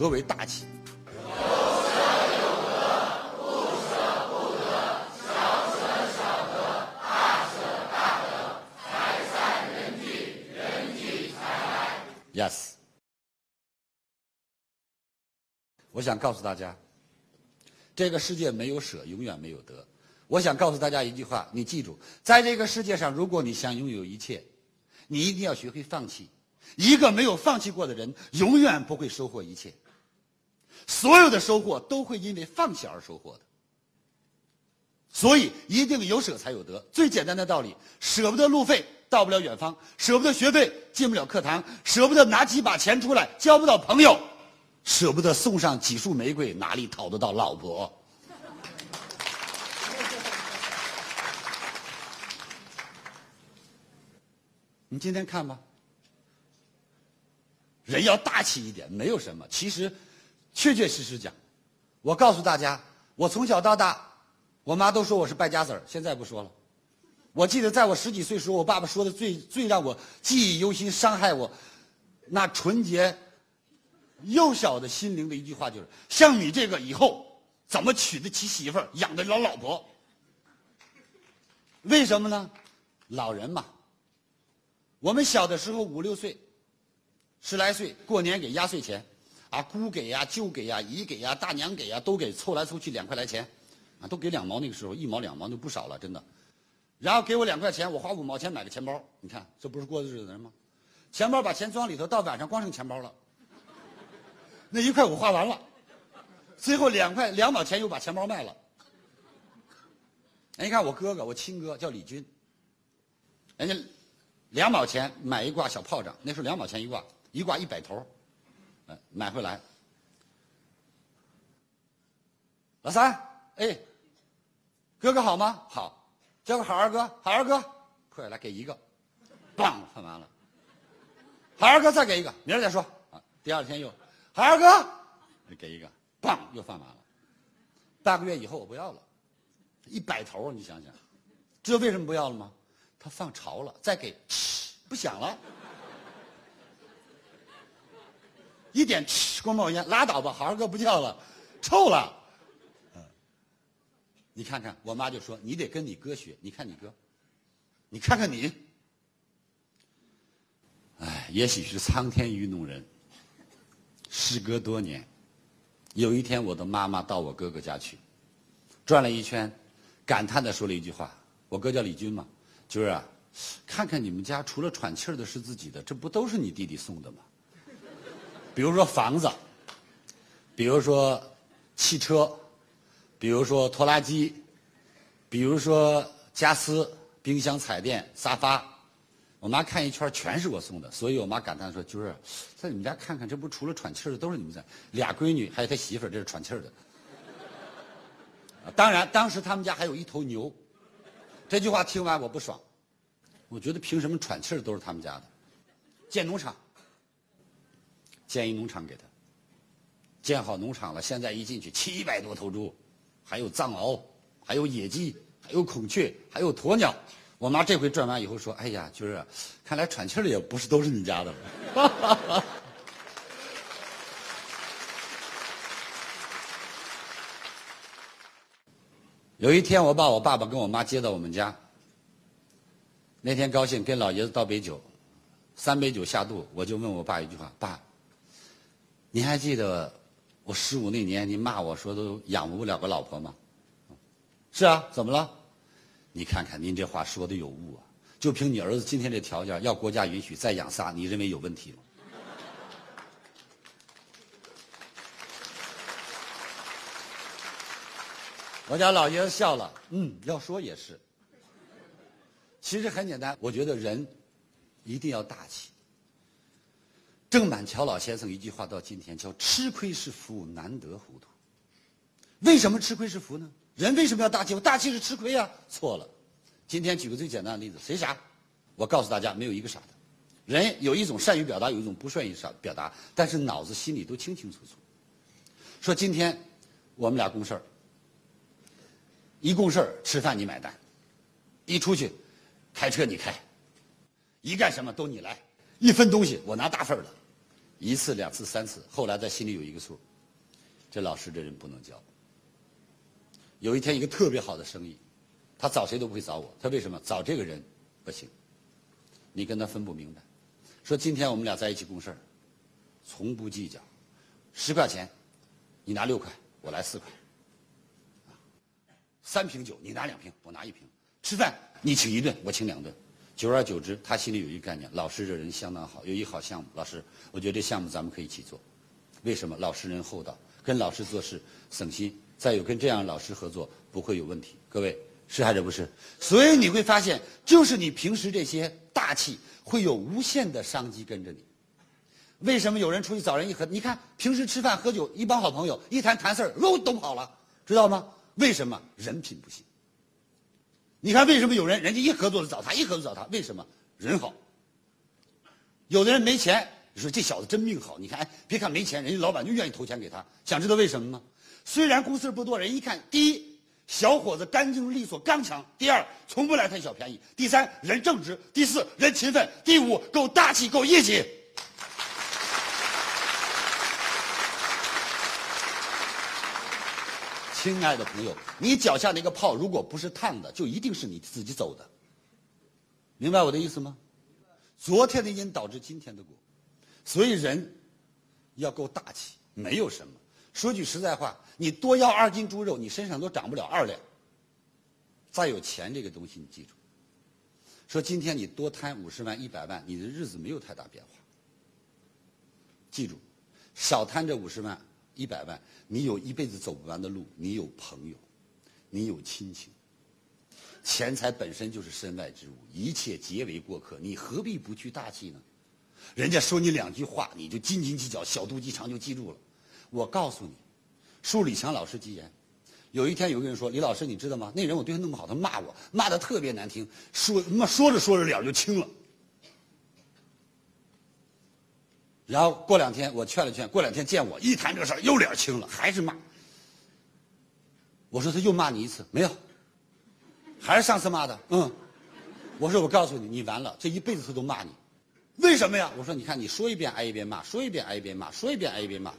何为大气？Yes，我想告诉大家，这个世界没有舍，永远没有得。我想告诉大家一句话，你记住，在这个世界上，如果你想拥有一切，你一定要学会放弃。一个没有放弃过的人，永远不会收获一切。所有的收获都会因为放弃而收获的。所以，一定有舍才有得。最简单的道理，舍不得路费。到不了远方，舍不得学费，进不了课堂，舍不得拿几把钱出来，交不到朋友，舍不得送上几束玫瑰，哪里讨得到老婆？你今天看吧，人要大气一点，没有什么。其实，确确实实讲，我告诉大家，我从小到大，我妈都说我是败家子儿，现在不说了。我记得在我十几岁时候，我爸爸说的最最让我记忆犹新、伤害我那纯洁、幼小的心灵的一句话，就是：像你这个以后怎么娶得起媳妇儿、养得了老婆？为什么呢？老人嘛，我们小的时候五六岁、十来岁，过年给压岁钱，啊，姑给呀、舅给呀、姨给呀、大娘给呀，都给凑来凑去两块来钱，啊，都给两毛。那个时候一毛两毛就不少了，真的。然后给我两块钱，我花五毛钱买个钱包。你看，这不是过日子的人吗？钱包把钱装里头，到晚上光剩钱包了。那一块五花完了，最后两块两毛钱又把钱包卖了。哎，你看我哥哥，我亲哥叫李军，人家两毛钱买一挂小炮仗，那时候两毛钱一挂，一挂一百头，买回来。老三，哎，哥哥好吗？好。叫个好二哥，好二哥，快来给一个，棒放完了。好二哥再给一个，明儿再说啊。第二天又，好二哥，给一个，棒又放完了。半个月以后我不要了，一百头你想想，知道为什么不要了吗？他放潮了，再给，不响了，一点光冒烟，拉倒吧，好好哥不叫了，臭了。嗯你看看，我妈就说你得跟你哥学。你看你哥，你看看你，哎，也许是苍天愚弄人。时隔多年，有一天我的妈妈到我哥哥家去，转了一圈，感叹的说了一句话：“我哥叫李军嘛，军儿啊，看看你们家除了喘气儿的是自己的，这不都是你弟弟送的吗？比如说房子，比如说汽车。”比如说拖拉机，比如说家私、冰箱、彩电、沙发，我妈看一圈全是我送的，所以我妈感叹说：“军儿，在你们家看看，这不除了喘气的都是你们家俩闺女，还有他媳妇儿，这是喘气的。”当然，当时他们家还有一头牛。这句话听完我不爽，我觉得凭什么喘气儿都是他们家的？建农场，建一农场给他，建好农场了，现在一进去七百多头猪。还有藏獒，还有野鸡，还有孔雀，还有鸵鸟。我妈这回转完以后说：“哎呀，就是，看来喘气儿的也不是都是你家的了。”有一天，我把我爸爸跟我妈接到我们家。那天高兴跟老爷子倒杯酒，三杯酒下肚，我就问我爸一句话：“爸，您还记得？”我十五那年，您骂我说都养活不了个老婆吗？是啊，怎么了？你看看您这话说的有误啊！就凭你儿子今天这条件，要国家允许再养仨，你认为有问题吗？我家老爷子笑了，嗯，要说也是。其实很简单，我觉得人一定要大气。郑板桥老先生一句话到今天叫“吃亏是福，难得糊涂”。为什么吃亏是福呢？人为什么要大气？大气是吃亏呀？错了。今天举个最简单的例子，谁傻？我告诉大家，没有一个傻的。人有一种善于表达，有一种不善于表表达，但是脑子心里都清清楚楚。说今天我们俩共事儿，一共事儿吃饭你买单，一出去开车你开，一干什么都你来，一分东西我拿大份的。一次、两次、三次，后来在心里有一个数，这老师这人不能教。有一天，一个特别好的生意，他找谁都不会找我，他为什么？找这个人不行，你跟他分不明白。说今天我们俩在一起共事从不计较，十块钱，你拿六块，我来四块。三瓶酒，你拿两瓶，我拿一瓶。吃饭，你请一顿，我请两顿。久而久之，他心里有一个概念：老师这人相当好，有一好项目。老师，我觉得这项目咱们可以一起做。为什么？老师人厚道，跟老师做事省心。再有跟这样老师合作不会有问题。各位是还是不是？所以你会发现，就是你平时这些大气，会有无限的商机跟着你。为什么有人出去找人一喝？你看平时吃饭喝酒，一帮好朋友一谈谈事儿，哦，都跑了，知道吗？为什么人品不行？你看为什么有人人家一合作就找他，一合作找他？为什么人好？有的人没钱，你说这小子真命好。你看，哎，别看没钱，人家老板就愿意投钱给他。想知道为什么吗？虽然公司不多，人一看，第一，小伙子干净利索刚强；第二，从不来贪小便宜；第三，人正直；第四，人勤奋；第五，够大气，够义气。亲爱的朋友，你脚下那个泡如果不是烫的，就一定是你自己走的。明白我的意思吗？昨天的因导致今天的果，所以人要够大气，没有什么。说句实在话，你多要二斤猪肉，你身上都长不了二两。再有钱这个东西，你记住。说今天你多贪五十万、一百万，你的日子没有太大变化。记住，少贪这五十万。一百万，你有一辈子走不完的路，你有朋友，你有亲情。钱财本身就是身外之物，一切皆为过客，你何必不去大气呢？人家说你两句话，你就斤斤计较，小肚鸡肠就记住了。我告诉你，恕李强老师吉言。有一天有个人说：“李老师，你知道吗？那人我对他那么好，他骂我，骂的特别难听，说妈说着说着脸就青了。”然后过两天我劝了劝，过两天见我一谈这事儿又脸青了，还是骂。我说他又骂你一次没有？还是上次骂的？嗯。我说我告诉你，你完了，这一辈子他都骂你，为什么呀？我说你看你说一遍挨一遍骂，说一遍挨一遍骂，说一遍挨一遍骂，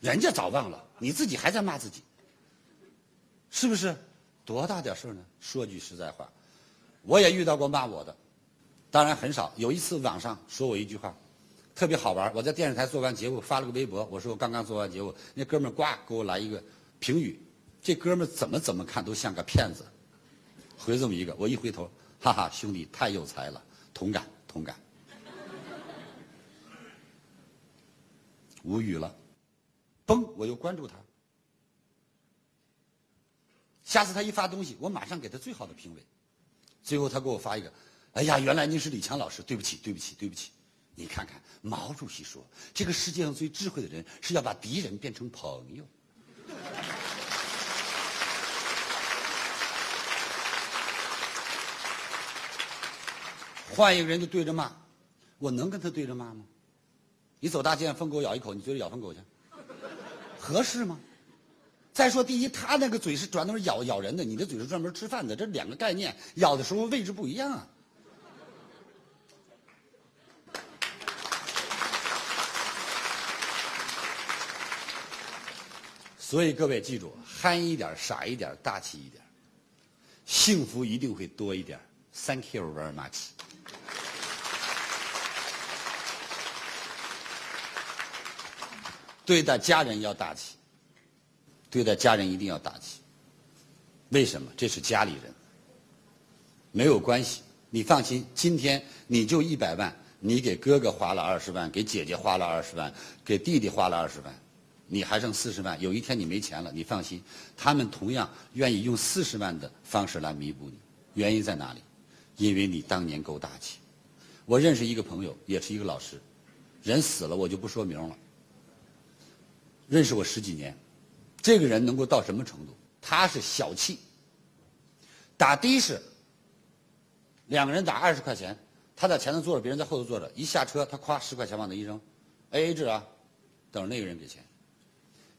人家早忘了，你自己还在骂自己，是不是？多大点事儿呢？说句实在话，我也遇到过骂我的，当然很少。有一次网上说我一句话。特别好玩我在电视台做完节目，发了个微博，我说我刚刚做完节目，那哥们儿呱给我来一个评语，这哥们儿怎么怎么看都像个骗子，回这么一个，我一回头，哈哈，兄弟太有才了，同感同感，无语了，嘣，我又关注他，下次他一发东西，我马上给他最好的评委，最后他给我发一个，哎呀，原来您是李强老师，对不起对不起对不起。你看看，毛主席说：“这个世界上最智慧的人是要把敌人变成朋友。”换一个人就对着骂，我能跟他对着骂吗？你走大街上，疯狗咬一口，你追着咬疯狗去，合适吗？再说，第一，他那个嘴是专门咬咬人的，你的嘴是专门吃饭的，这两个概念，咬的时候位置不一样啊。所以各位记住，憨一点，傻一点，大气一点，幸福一定会多一点。Thank you very much。对待家人要大气，对待家人一定要大气。为什么？这是家里人，没有关系。你放心，今天你就一百万，你给哥哥花了二十万，给姐姐花了二十万，给弟弟花了二十万。你还剩四十万，有一天你没钱了，你放心，他们同样愿意用四十万的方式来弥补你。原因在哪里？因为你当年够大气。我认识一个朋友，也是一个老师，人死了我就不说名了。认识我十几年，这个人能够到什么程度？他是小气，打的士，两个人打二十块钱，他在前头坐着，别人在后头坐着，一下车他咵十块钱往那一扔，A A 制啊，等着那个人给钱。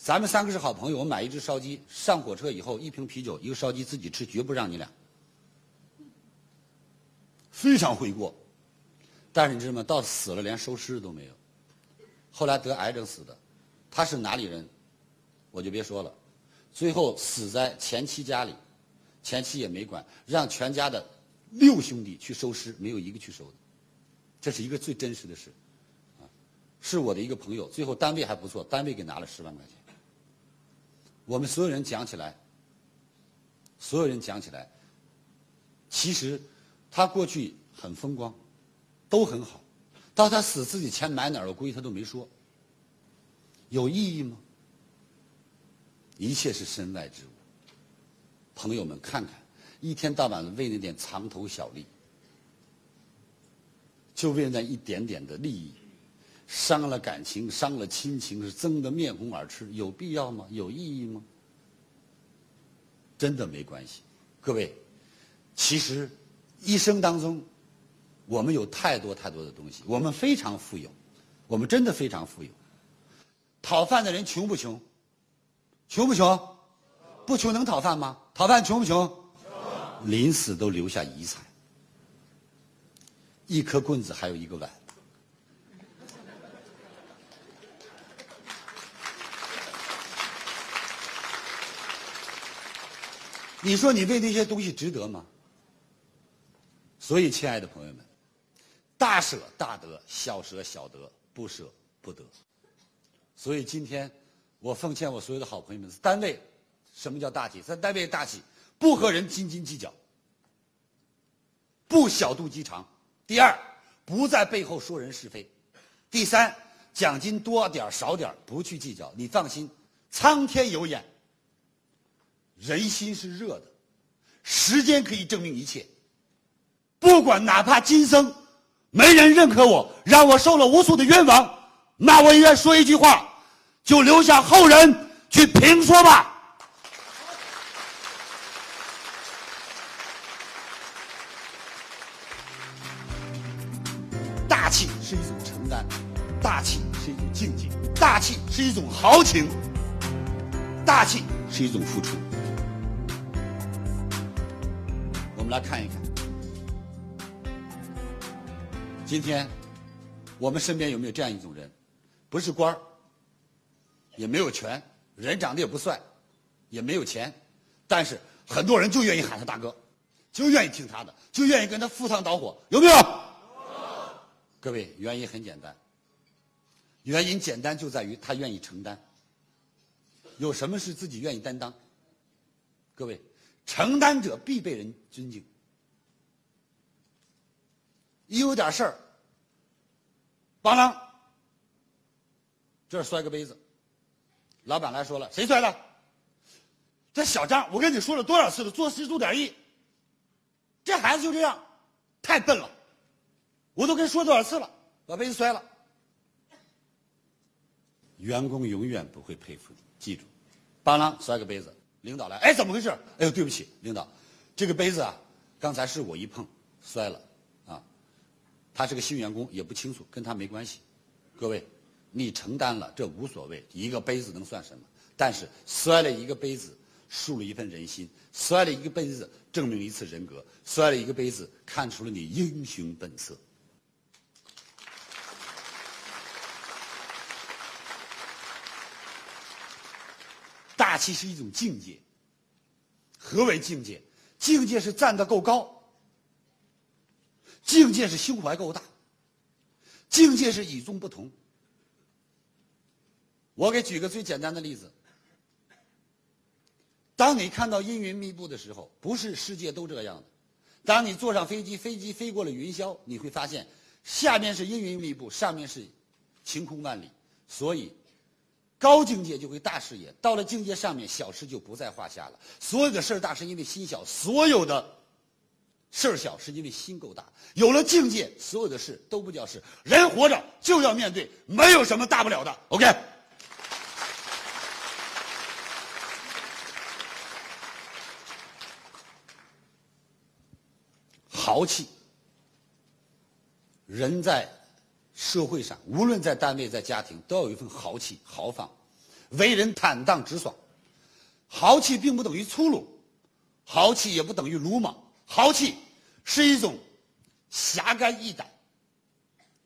咱们三个是好朋友，我买一只烧鸡，上火车以后一瓶啤酒，一个烧鸡自己吃，绝不让你俩。非常会过，但是你知道吗？到死了连收尸都没有。后来得癌症死的。他是哪里人，我就别说了。最后死在前妻家里，前妻也没管，让全家的六兄弟去收尸，没有一个去收的。这是一个最真实的事，啊，是我的一个朋友，最后单位还不错，单位给拿了十万块钱。我们所有人讲起来，所有人讲起来，其实他过去很风光，都很好，到他死自己钱埋哪儿了，估计他都没说。有意义吗？一切是身外之物。朋友们，看看，一天到晚为那点藏头小利，就为那一点点的利益，伤了感情，伤了亲情，是争得面红耳赤，有必要吗？有意义吗？真的没关系。各位，其实一生当中，我们有太多太多的东西，我们非常富有，我们真的非常富有。讨饭的人穷不穷？穷不穷？不穷能讨饭吗？讨饭穷不穷？临死都留下遗产，一颗棍子还有一个碗。你说你为那些东西值得吗？所以，亲爱的朋友们，大舍大得，小舍小得，不舍不得。所以今天，我奉劝我所有的好朋友们：单位，什么叫大气？在单位大气，不和人斤斤计较，不小肚鸡肠。第二，不在背后说人是非；第三，奖金多点少点不去计较。你放心，苍天有眼，人心是热的，时间可以证明一切。不管哪怕今生没人认可我，让我受了无数的冤枉，那我也愿说一句话。就留下后人去评说吧。大气是一种承担，大气是一种境界，大气是一种豪情，大气是一种付出。我们来看一看，今天我们身边有没有这样一种人？不是官儿。也没有权，人长得也不帅，也没有钱，但是很多人就愿意喊他大哥，就愿意听他的，就愿意跟他赴汤蹈火，有没有？各位，原因很简单，原因简单就在于他愿意承担。有什么是自己愿意担当？各位，承担者必被人尊敬。一有点事儿，邦啷，这摔个杯子。老板来说了，谁摔的？这小张，我跟你说了多少次了，做事注点意。这孩子就这样，太笨了，我都跟说多少次了，把杯子摔了。员工永远不会佩服你，记住，邦啷摔个杯子，领导来，哎，怎么回事？哎呦，对不起，领导，这个杯子啊，刚才是我一碰摔了，啊，他是个新员工，也不清楚，跟他没关系，各位。你承担了，这无所谓，一个杯子能算什么？但是摔了一个杯子，树了一份人心；摔了一个杯子，证明一次人格；摔了一个杯子，看出了你英雄本色。大气是一种境界。何为境界？境界是站得够高，境界是胸怀够大，境界是与众不同。我给举个最简单的例子：当你看到阴云密布的时候，不是世界都这样的。当你坐上飞机，飞机飞过了云霄，你会发现下面是阴云密布，上面是晴空万里。所以，高境界就会大视野，到了境界上面，小事就不在话下了。所有的事儿大是因为心小，所有的事儿小是因为心够大。有了境界，所有的事都不叫事。人活着就要面对，没有什么大不了的。OK。豪气，人在社会上，无论在单位、在家庭，都要有一份豪气、豪放，为人坦荡直爽。豪气并不等于粗鲁，豪气也不等于鲁莽，豪气是一种侠肝义胆，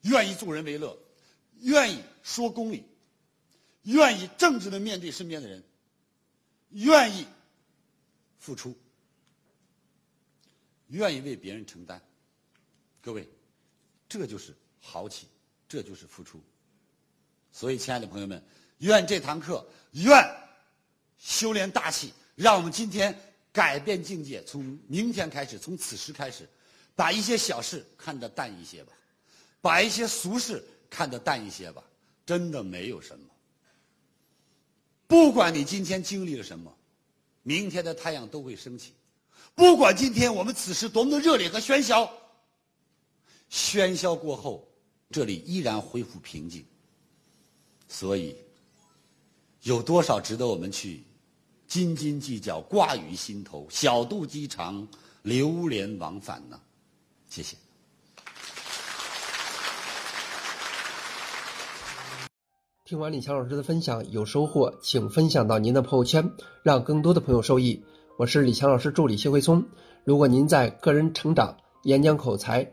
愿意助人为乐，愿意说公理，愿意正直的面对身边的人，愿意付出，愿意为别人承担。各位，这就是豪气，这就是付出。所以，亲爱的朋友们，愿这堂课，愿修炼大气，让我们今天改变境界。从明天开始，从此时开始，把一些小事看得淡一些吧，把一些俗事看得淡一些吧。真的没有什么。不管你今天经历了什么，明天的太阳都会升起。不管今天我们此时多么的热烈和喧嚣。喧嚣过后，这里依然恢复平静。所以，有多少值得我们去斤斤计较、挂于心头、小肚鸡肠、流连忘返呢？谢谢。听完李强老师的分享，有收获，请分享到您的朋友圈，让更多的朋友受益。我是李强老师助理谢慧聪。如果您在个人成长、演讲口才、